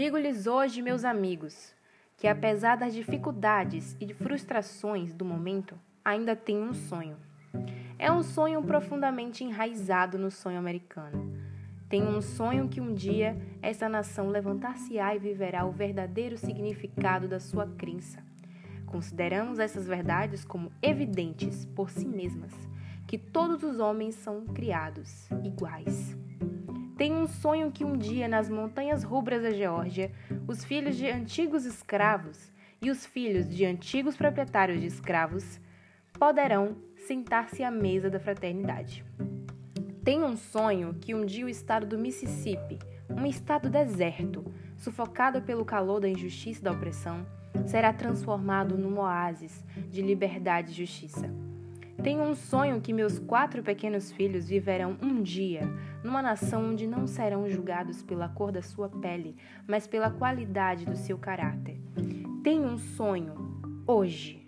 Digo-lhes hoje, meus amigos, que apesar das dificuldades e de frustrações do momento, ainda tenho um sonho. É um sonho profundamente enraizado no sonho americano. Tenho um sonho que um dia essa nação levantar-se-á e viverá o verdadeiro significado da sua crença. Consideramos essas verdades como evidentes por si mesmas, que todos os homens são criados iguais. Tenho um sonho que um dia nas montanhas rubras da Geórgia, os filhos de antigos escravos e os filhos de antigos proprietários de escravos poderão sentar-se à mesa da fraternidade. Tenho um sonho que um dia o estado do Mississippi, um estado deserto, sufocado pelo calor da injustiça e da opressão, será transformado num oásis de liberdade e justiça. Tenho um sonho que meus quatro pequenos filhos viverão um dia numa nação onde não serão julgados pela cor da sua pele, mas pela qualidade do seu caráter. Tenho um sonho hoje.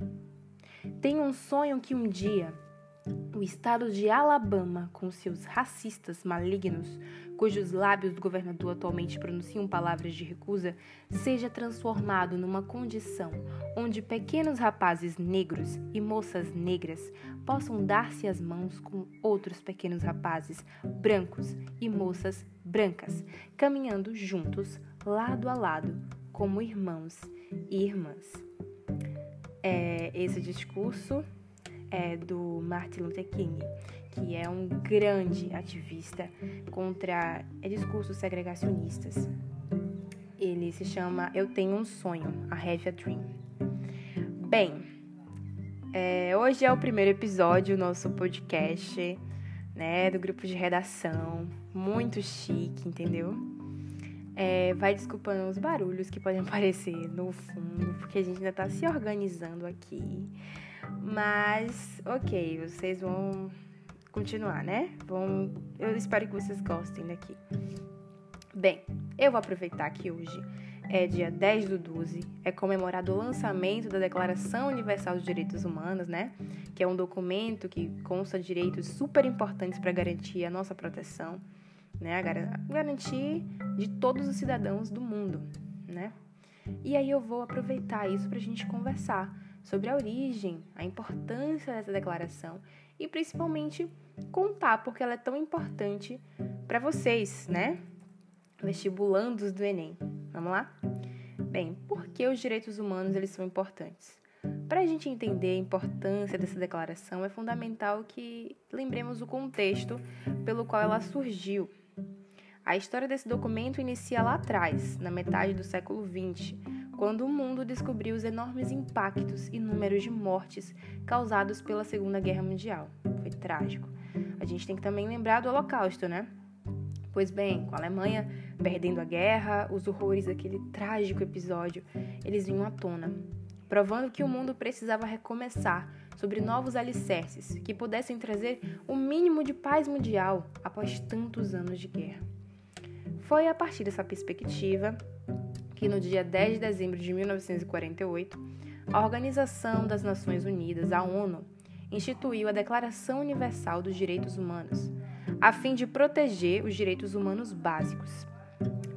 Tenho um sonho que um dia o estado de Alabama, com seus racistas malignos, cujos lábios do governador atualmente pronunciam palavras de recusa, seja transformado numa condição onde pequenos rapazes negros e moças negras possam dar-se as mãos com outros pequenos rapazes brancos e moças brancas, caminhando juntos, lado a lado, como irmãos e irmãs. É, esse discurso é do Martin Luther King, que é um grande ativista contra é, discursos segregacionistas. Ele se chama Eu Tenho um Sonho, I Have a Dream. Bem, é, hoje é o primeiro episódio do nosso podcast, né, do grupo de redação, muito chique, entendeu? É, vai desculpando os barulhos que podem aparecer no fundo, porque a gente ainda tá se organizando aqui. Mas, ok, vocês vão continuar, né? Vão, eu espero que vocês gostem daqui. Bem, eu vou aproveitar que hoje é dia 10 do 12, é comemorado o lançamento da Declaração Universal dos Direitos Humanos, né? Que é um documento que consta direitos super importantes para garantir a nossa proteção, né? Garantir de todos os cidadãos do mundo, né? E aí eu vou aproveitar isso para a gente conversar sobre a origem, a importância dessa declaração e principalmente contar porque ela é tão importante para vocês, né? Vestibulandos do Enem. Vamos lá? Bem, por que os direitos humanos eles são importantes? Para a gente entender a importância dessa declaração, é fundamental que lembremos o contexto pelo qual ela surgiu. A história desse documento inicia lá atrás, na metade do século XX, quando o mundo descobriu os enormes impactos e números de mortes causados pela Segunda Guerra Mundial. Foi trágico. A gente tem que também lembrar do Holocausto, né? Pois bem, com a Alemanha perdendo a guerra, os horrores daquele trágico episódio, eles vinham à tona, provando que o mundo precisava recomeçar sobre novos alicerces que pudessem trazer o mínimo de paz mundial após tantos anos de guerra. Foi a partir dessa perspectiva que no dia 10 de dezembro de 1948, a Organização das Nações Unidas, a ONU, instituiu a Declaração Universal dos Direitos Humanos, a fim de proteger os direitos humanos básicos.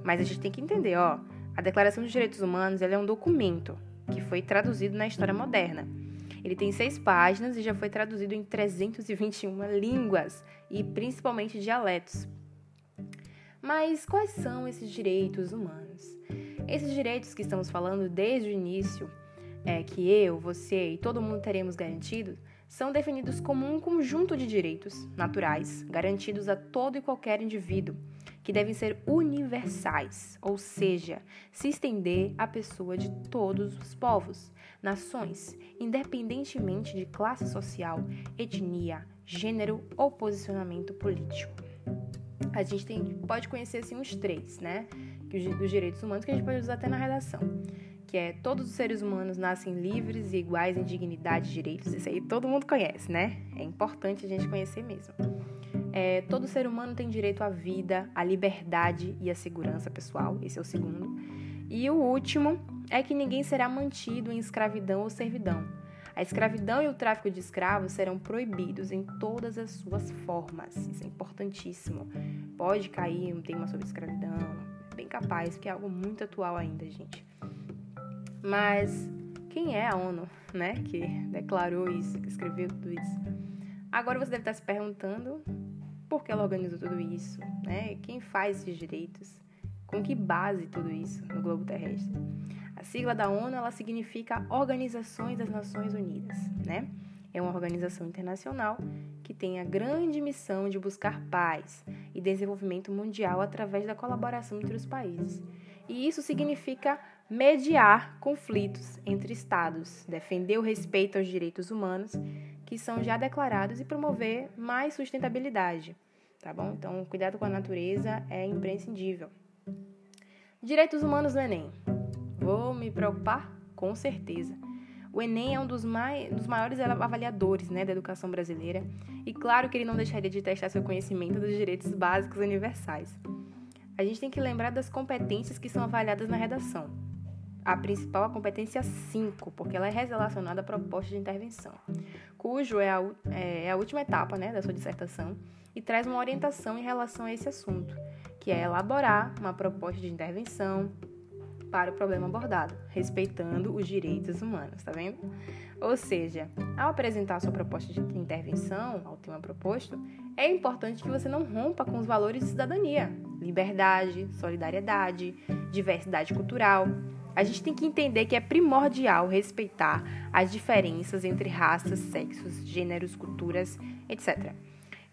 Mas a gente tem que entender, ó, a Declaração dos Direitos Humanos é um documento que foi traduzido na história moderna. Ele tem seis páginas e já foi traduzido em 321 línguas e principalmente dialetos. Mas quais são esses direitos humanos? Esses direitos que estamos falando desde o início, é, que eu, você e todo mundo teremos garantidos, são definidos como um conjunto de direitos naturais garantidos a todo e qualquer indivíduo, que devem ser universais, ou seja, se estender à pessoa de todos os povos, nações, independentemente de classe social, etnia, gênero ou posicionamento político. A gente tem, pode conhecer assim uns três, né? Dos direitos humanos que a gente pode usar até na redação, que é todos os seres humanos nascem livres e iguais em dignidade e direitos. Isso aí todo mundo conhece, né? É importante a gente conhecer mesmo. É, todo ser humano tem direito à vida, à liberdade e à segurança pessoal. Esse é o segundo. E o último é que ninguém será mantido em escravidão ou servidão. A escravidão e o tráfico de escravos serão proibidos em todas as suas formas. Isso é importantíssimo. Pode cair um tema sobre escravidão, bem capaz, que é algo muito atual ainda, gente. Mas quem é a ONU, né? Que declarou isso, que escreveu tudo isso. Agora você deve estar se perguntando por que ela organizou tudo isso, né? Quem faz esses direitos? Com que base tudo isso no globo terrestre? A sigla da ONU ela significa Organizações das Nações Unidas, né? É uma organização internacional que tem a grande missão de buscar paz e desenvolvimento mundial através da colaboração entre os países. E isso significa mediar conflitos entre estados, defender o respeito aos direitos humanos que são já declarados e promover mais sustentabilidade, tá bom? Então, cuidado com a natureza é imprescindível. Direitos humanos no Enem. Vou me preocupar? Com certeza. O Enem é um dos, mai, dos maiores avaliadores né, da educação brasileira e claro que ele não deixaria de testar seu conhecimento dos direitos básicos universais. A gente tem que lembrar das competências que são avaliadas na redação. A principal é a competência 5, porque ela é relacionada à proposta de intervenção, cujo é a, é a última etapa né, da sua dissertação e traz uma orientação em relação a esse assunto, que é elaborar uma proposta de intervenção, para o problema abordado, respeitando os direitos humanos, tá vendo? Ou seja, ao apresentar sua proposta de intervenção, ao tema proposto, é importante que você não rompa com os valores de cidadania, liberdade, solidariedade, diversidade cultural. A gente tem que entender que é primordial respeitar as diferenças entre raças, sexos, gêneros, culturas, etc.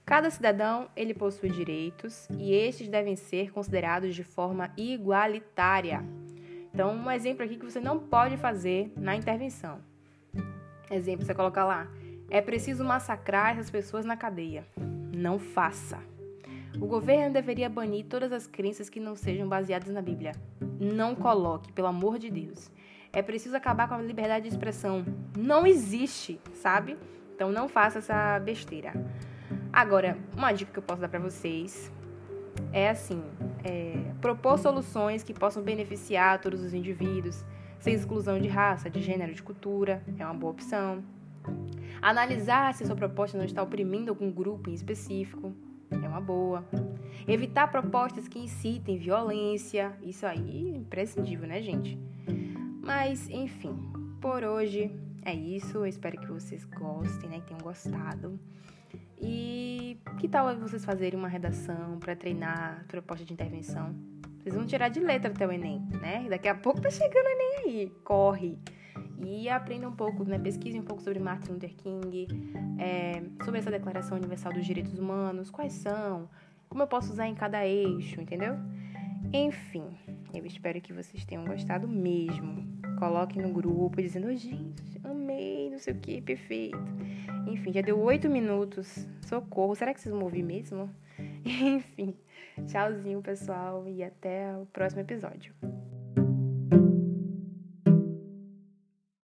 Cada cidadão ele possui direitos e estes devem ser considerados de forma igualitária. Então, um exemplo aqui que você não pode fazer na intervenção. Exemplo, você coloca lá: é preciso massacrar essas pessoas na cadeia. Não faça. O governo deveria banir todas as crenças que não sejam baseadas na Bíblia. Não coloque, pelo amor de Deus. É preciso acabar com a liberdade de expressão. Não existe, sabe? Então não faça essa besteira. Agora, uma dica que eu posso dar para vocês é assim: é, propor soluções que possam beneficiar todos os indivíduos, sem exclusão de raça, de gênero, de cultura, é uma boa opção. Analisar se sua proposta não está oprimindo algum grupo em específico, é uma boa. Evitar propostas que incitem violência, isso aí é imprescindível, né, gente? Mas, enfim, por hoje é isso. Eu espero que vocês gostem, né, que tenham gostado. E que tal vocês fazerem uma redação para treinar proposta de intervenção? Vocês vão tirar de letra até o Enem, né? Daqui a pouco tá chegando o Enem aí. Corre! E aprenda um pouco, né? Pesquise um pouco sobre Martin Luther King, é, sobre essa Declaração Universal dos Direitos Humanos, quais são, como eu posso usar em cada eixo, entendeu? Enfim, eu espero que vocês tenham gostado mesmo. Coloque no grupo dizendo, gente, amei, não sei o que, perfeito. Enfim, já deu oito minutos. Socorro. Será que vocês vão ouvir mesmo? Enfim, tchauzinho, pessoal, e até o próximo episódio.